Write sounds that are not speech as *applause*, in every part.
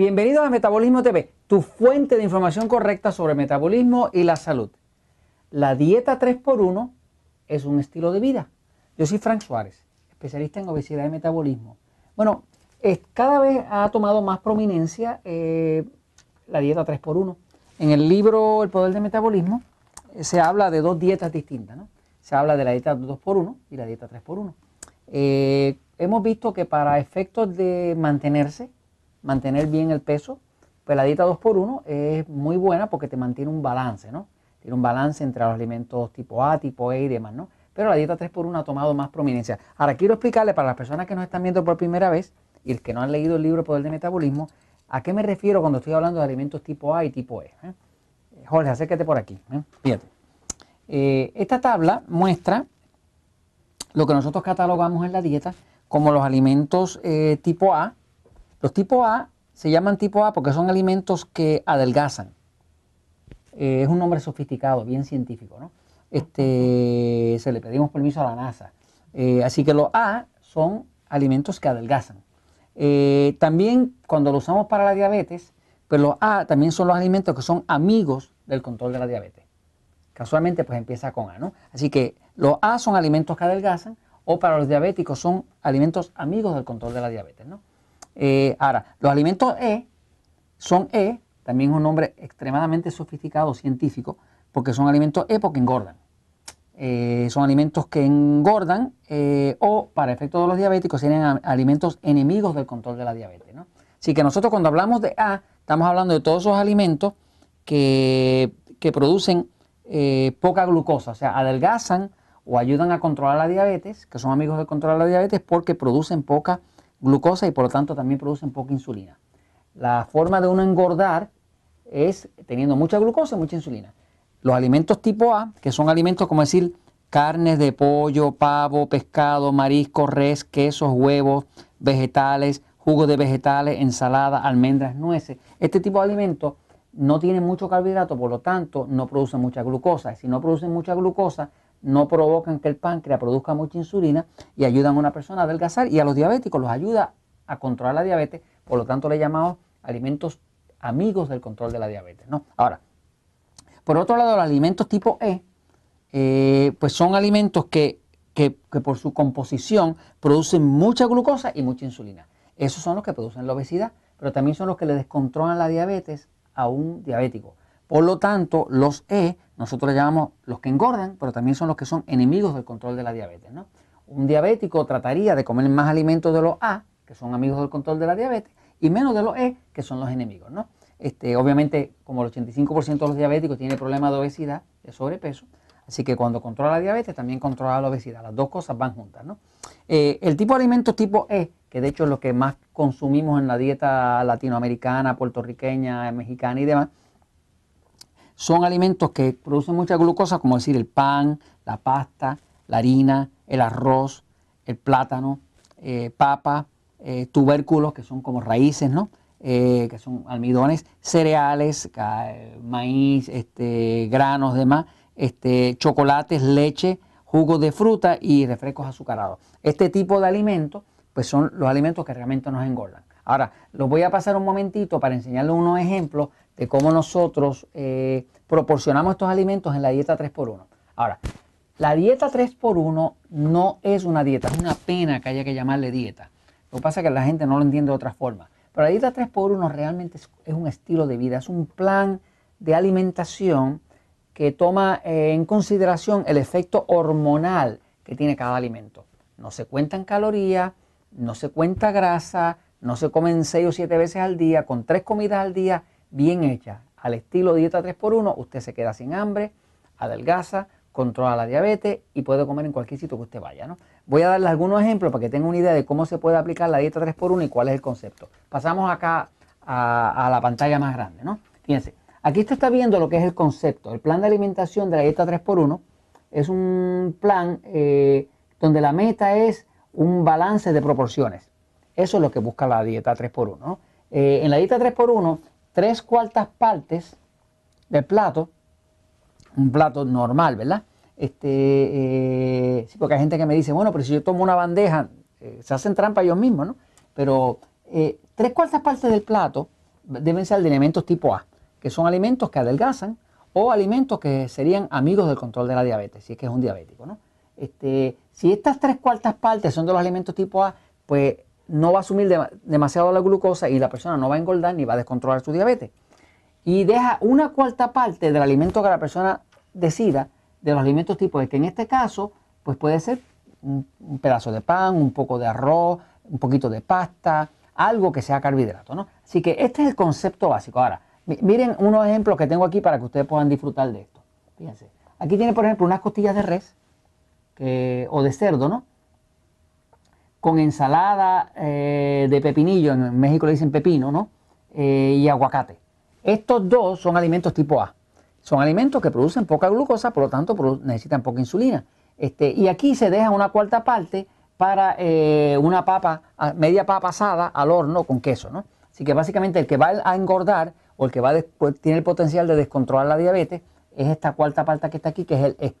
Bienvenidos a Metabolismo TV, tu fuente de información correcta sobre metabolismo y la salud. La dieta 3x1 es un estilo de vida. Yo soy Frank Suárez, especialista en obesidad y metabolismo. Bueno, cada vez ha tomado más prominencia eh, la dieta 3x1. En el libro El Poder del Metabolismo eh, se habla de dos dietas distintas. ¿no? Se habla de la dieta 2x1 y la dieta 3x1. Eh, hemos visto que para efectos de mantenerse, mantener bien el peso, pues la dieta 2x1 es muy buena porque te mantiene un balance, ¿no? Tiene un balance entre los alimentos tipo A, tipo E y demás, ¿no? Pero la dieta 3x1 ha tomado más prominencia. Ahora quiero explicarle para las personas que nos están viendo por primera vez y el que no han leído el libro Poder de Metabolismo, a qué me refiero cuando estoy hablando de alimentos tipo A y tipo E. ¿eh? Jorge, acércate por aquí. ¿eh? Fíjate. Eh, esta tabla muestra lo que nosotros catalogamos en la dieta como los alimentos tipo A, los tipo A se llaman tipo A porque son alimentos que adelgazan. Eh, es un nombre sofisticado, bien científico, ¿no? Este, se le pedimos permiso a la NASA. Eh, así que los A son alimentos que adelgazan. Eh, también cuando lo usamos para la diabetes, pues los A también son los alimentos que son amigos del control de la diabetes. Casualmente pues empieza con A, ¿no? Así que los A son alimentos que adelgazan o para los diabéticos son alimentos amigos del control de la diabetes, ¿no? Eh, ahora, los alimentos E son E, también es un nombre extremadamente sofisticado, científico, porque son alimentos E porque engordan. Eh, son alimentos que engordan eh, o para efectos de los diabéticos serían alimentos enemigos del control de la diabetes. ¿no? Así que nosotros cuando hablamos de A, estamos hablando de todos esos alimentos que, que producen poca glucosa, o sea, adelgazan o ayudan a controlar la diabetes, que son amigos de la diabetes porque producen poca glucosa y por lo tanto también producen poca insulina. La forma de uno engordar es teniendo mucha glucosa y mucha insulina. Los alimentos tipo A, que son alimentos como decir carnes de pollo, pavo, pescado, marisco, res, quesos, huevos, vegetales, jugos de vegetales, ensalada, almendras, nueces. Este tipo de alimentos no tienen mucho carbohidrato, por lo tanto no producen mucha glucosa. Si no producen mucha glucosa, no provocan que el páncreas produzca mucha insulina y ayudan a una persona a adelgazar y a los diabéticos los ayuda a controlar la diabetes, por lo tanto le llamamos alimentos amigos del control de la diabetes. ¿no? Ahora, por otro lado, los alimentos tipo E, eh, pues son alimentos que, que, por su composición producen mucha glucosa y mucha insulina. Esos son los que producen la obesidad, pero también son los que le descontrolan la diabetes a un diabético. Por lo tanto, los E nosotros le llamamos los que engordan, pero también son los que son enemigos del control de la diabetes. Un diabético trataría de comer más alimentos de los A, que son amigos del control de la diabetes, y menos de los E, que son los enemigos. ¿no? Este, obviamente, como el 85% de los diabéticos tiene problemas de obesidad, de sobrepeso, así que cuando controla la diabetes también controla la obesidad. Las dos cosas van juntas. ¿no? Eh, el tipo de alimentos tipo E, que de hecho es lo que más consumimos en la dieta latinoamericana, puertorriqueña, mexicana y demás, son alimentos que producen mucha glucosa, como decir el pan, la pasta, la harina, el arroz, el plátano, eh, papa, eh, tubérculos, que son como raíces, ¿no? Eh, que son almidones, cereales, maíz, este, granos, demás, este, chocolates, leche, jugos de fruta y refrescos azucarados. Este tipo de alimentos, pues son los alimentos que realmente nos engordan. Ahora, los voy a pasar un momentito para enseñarles unos ejemplos de cómo nosotros eh, proporcionamos estos alimentos en la dieta 3x1. Ahora, la dieta 3x1 no es una dieta, es una pena que haya que llamarle dieta. Lo que pasa es que la gente no lo entiende de otra forma. Pero la dieta 3x1 realmente es, un estilo de vida, es un plan de alimentación que toma eh, en consideración el efecto hormonal que tiene cada alimento. No se cuentan calorías, no se cuenta grasa, no se comen 6 o 7 veces al día, con 3 comidas al día bien hecha, al estilo dieta 3x1, usted se queda sin hambre, adelgaza, controla la diabetes y puede comer en cualquier sitio que usted vaya. ¿no? Voy a darle algunos ejemplos para que tenga una idea de cómo se puede aplicar la dieta 3x1 y cuál es el concepto. Pasamos acá a, la pantalla más grande. ¿no? Fíjense, aquí usted está viendo lo que es el concepto. El plan de alimentación de la dieta 3x1 es un plan eh, donde la meta es un balance de proporciones. Eso es lo que busca la dieta 3x1. Eh, en la dieta 3x1 tres cuartas partes del plato, un plato normal, ¿verdad? Este, eh, porque hay gente que me dice, bueno, pero si yo tomo una bandeja, eh, se hacen trampa ellos mismos, ¿no? Pero eh, tres cuartas partes del plato deben ser de alimentos tipo A, que son alimentos que adelgazan o alimentos que serían amigos del control de la diabetes, si es que es un diabético. ¿no? Este, si estas tres cuartas partes son de los alimentos tipo A, pues no va a asumir demasiado la glucosa y la persona no va a engordar ni va a descontrolar su diabetes. Y deja una cuarta parte del alimento que la persona decida, de los alimentos tipo A, que en este caso pues puede ser un, pedazo de pan, un poco de arroz, un poquito de pasta, algo que sea carbohidrato. ¿no? Así que este es el concepto básico. Ahora, miren unos ejemplos que tengo aquí para que ustedes puedan disfrutar de esto. Fíjense. Aquí tiene, por ejemplo, unas costillas de res o de cerdo, ¿no? Con ensalada eh, de pepinillo, en México le dicen pepino, ¿no? Eh, y aguacate. Estos dos son alimentos tipo A. Son alimentos que producen poca glucosa, por lo tanto necesitan poca insulina. Este, y aquí se deja una cuarta parte para eh, una papa, media papa asada al horno con queso, ¿no? Así que básicamente el que va a engordar o el que va pues, tiene el potencial de descontrolar la diabetes es esta cuarta parte que está aquí, que es el E,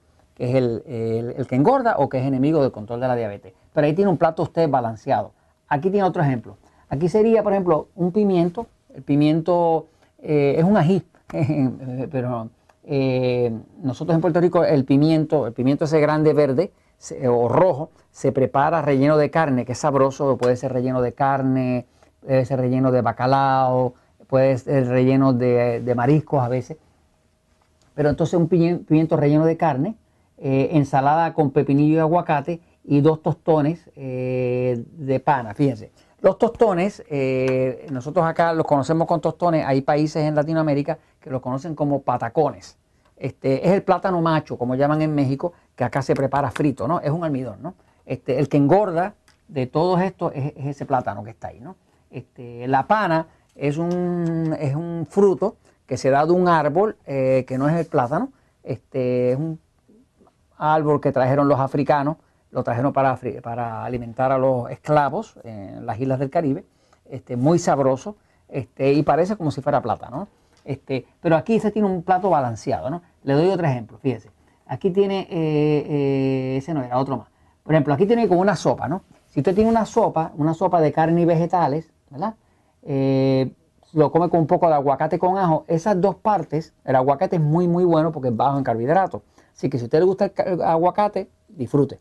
es el, que engorda o que es enemigo del control de la diabetes. Pero ahí tiene un plato usted balanceado. Aquí tiene otro ejemplo. Aquí sería, por ejemplo, un pimiento. El pimiento eh, es un ají, *laughs* pero eh, nosotros en Puerto Rico el pimiento, el pimiento ese grande verde o rojo, se prepara relleno de carne, que es sabroso, puede ser relleno de carne, puede ser relleno de bacalao, puede ser relleno de, mariscos a veces. Pero entonces un pimiento, relleno de carne, eh, ensalada con pepinillo y aguacate y dos tostones eh, de pana, fíjense. Los tostones, nosotros acá los conocemos con tostones, hay países en Latinoamérica que los conocen como patacones. Este, es el plátano macho, como llaman en México, que acá se prepara frito, ¿no? Es un almidón, ¿no? Este, el que engorda de todos estos es, ese plátano que está ahí, ¿no? Este, la pana es un, es un fruto que se da de un árbol eh, que no es el plátano, este, es un árbol que trajeron los africanos, lo trajeron para, para alimentar a los esclavos en las islas del Caribe, este, muy sabroso, este, y parece como si fuera plátano. Este, pero aquí se tiene un plato balanceado, ¿no? Le doy otro ejemplo, fíjese. Aquí tiene, eh, eh, ese no era, otro más. Por ejemplo, aquí tiene como una sopa, ¿no? Si usted tiene una sopa, una sopa de carne y vegetales, ¿verdad? Eh, lo come con un poco de aguacate con ajo. Esas dos partes, el aguacate es muy, muy bueno porque es bajo en carbohidratos. Así que si a usted le gusta el aguacate, disfrute.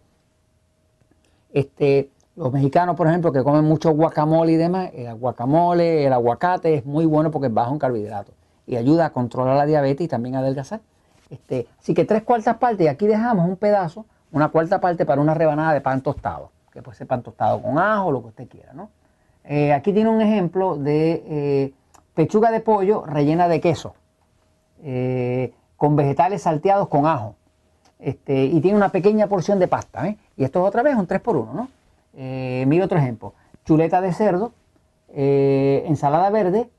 Este, los mexicanos, por ejemplo, que comen mucho guacamole y demás, el guacamole, el aguacate es muy bueno porque es bajo en carbohidratos y ayuda a controlar la diabetes y también a adelgazar. Este, así que tres cuartas partes, y aquí dejamos un pedazo, una cuarta parte para una rebanada de pan tostado, que puede ser pan tostado con ajo, lo que usted quiera. ¿no? Eh, aquí tiene un ejemplo de eh, pechuga de pollo rellena de queso, eh, con vegetales salteados con ajo. Este, y tiene una pequeña porción de pasta. Y esto es otra vez un 3x1. ¿no? mira otro ejemplo. Chuleta de cerdo, ensalada verde,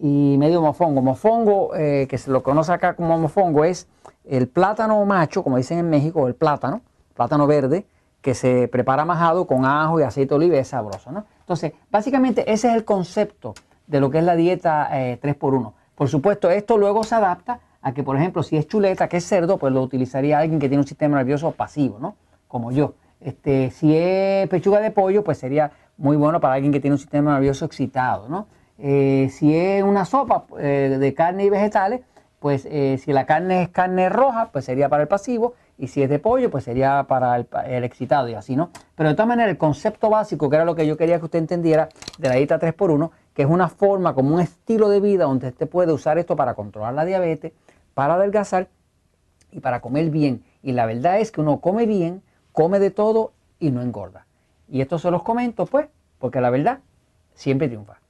y medio mofongo. Mofongo, eh, que se lo conoce acá como mofongo, es el plátano macho, como dicen en México, el plátano, plátano verde, que se prepara majado con ajo y aceite de oliva, es sabroso. ¿no? Entonces, básicamente ese es el concepto de lo que es la dieta 3x1. Eh, por supuesto, esto luego se adapta a que, por ejemplo, si es chuleta, que es cerdo, pues lo utilizaría alguien que tiene un sistema nervioso pasivo, ¿no? Como yo. Este, si es pechuga de pollo, pues sería muy bueno para alguien que tiene un sistema nervioso excitado, ¿no? Eh, si es una sopa eh, de carne y vegetales, pues eh, si la carne es carne roja, pues sería para el pasivo, y si es de pollo, pues sería para el, excitado y así, ¿no? Pero de todas maneras, el concepto básico, que era lo que yo quería que usted entendiera de la dieta 3x1, que es una forma, como un estilo de vida donde usted puede usar esto para controlar la diabetes, para adelgazar y para comer bien. Y la verdad es que uno come bien, come de todo y no engorda. Y esto se los comento, pues, porque la verdad siempre triunfa.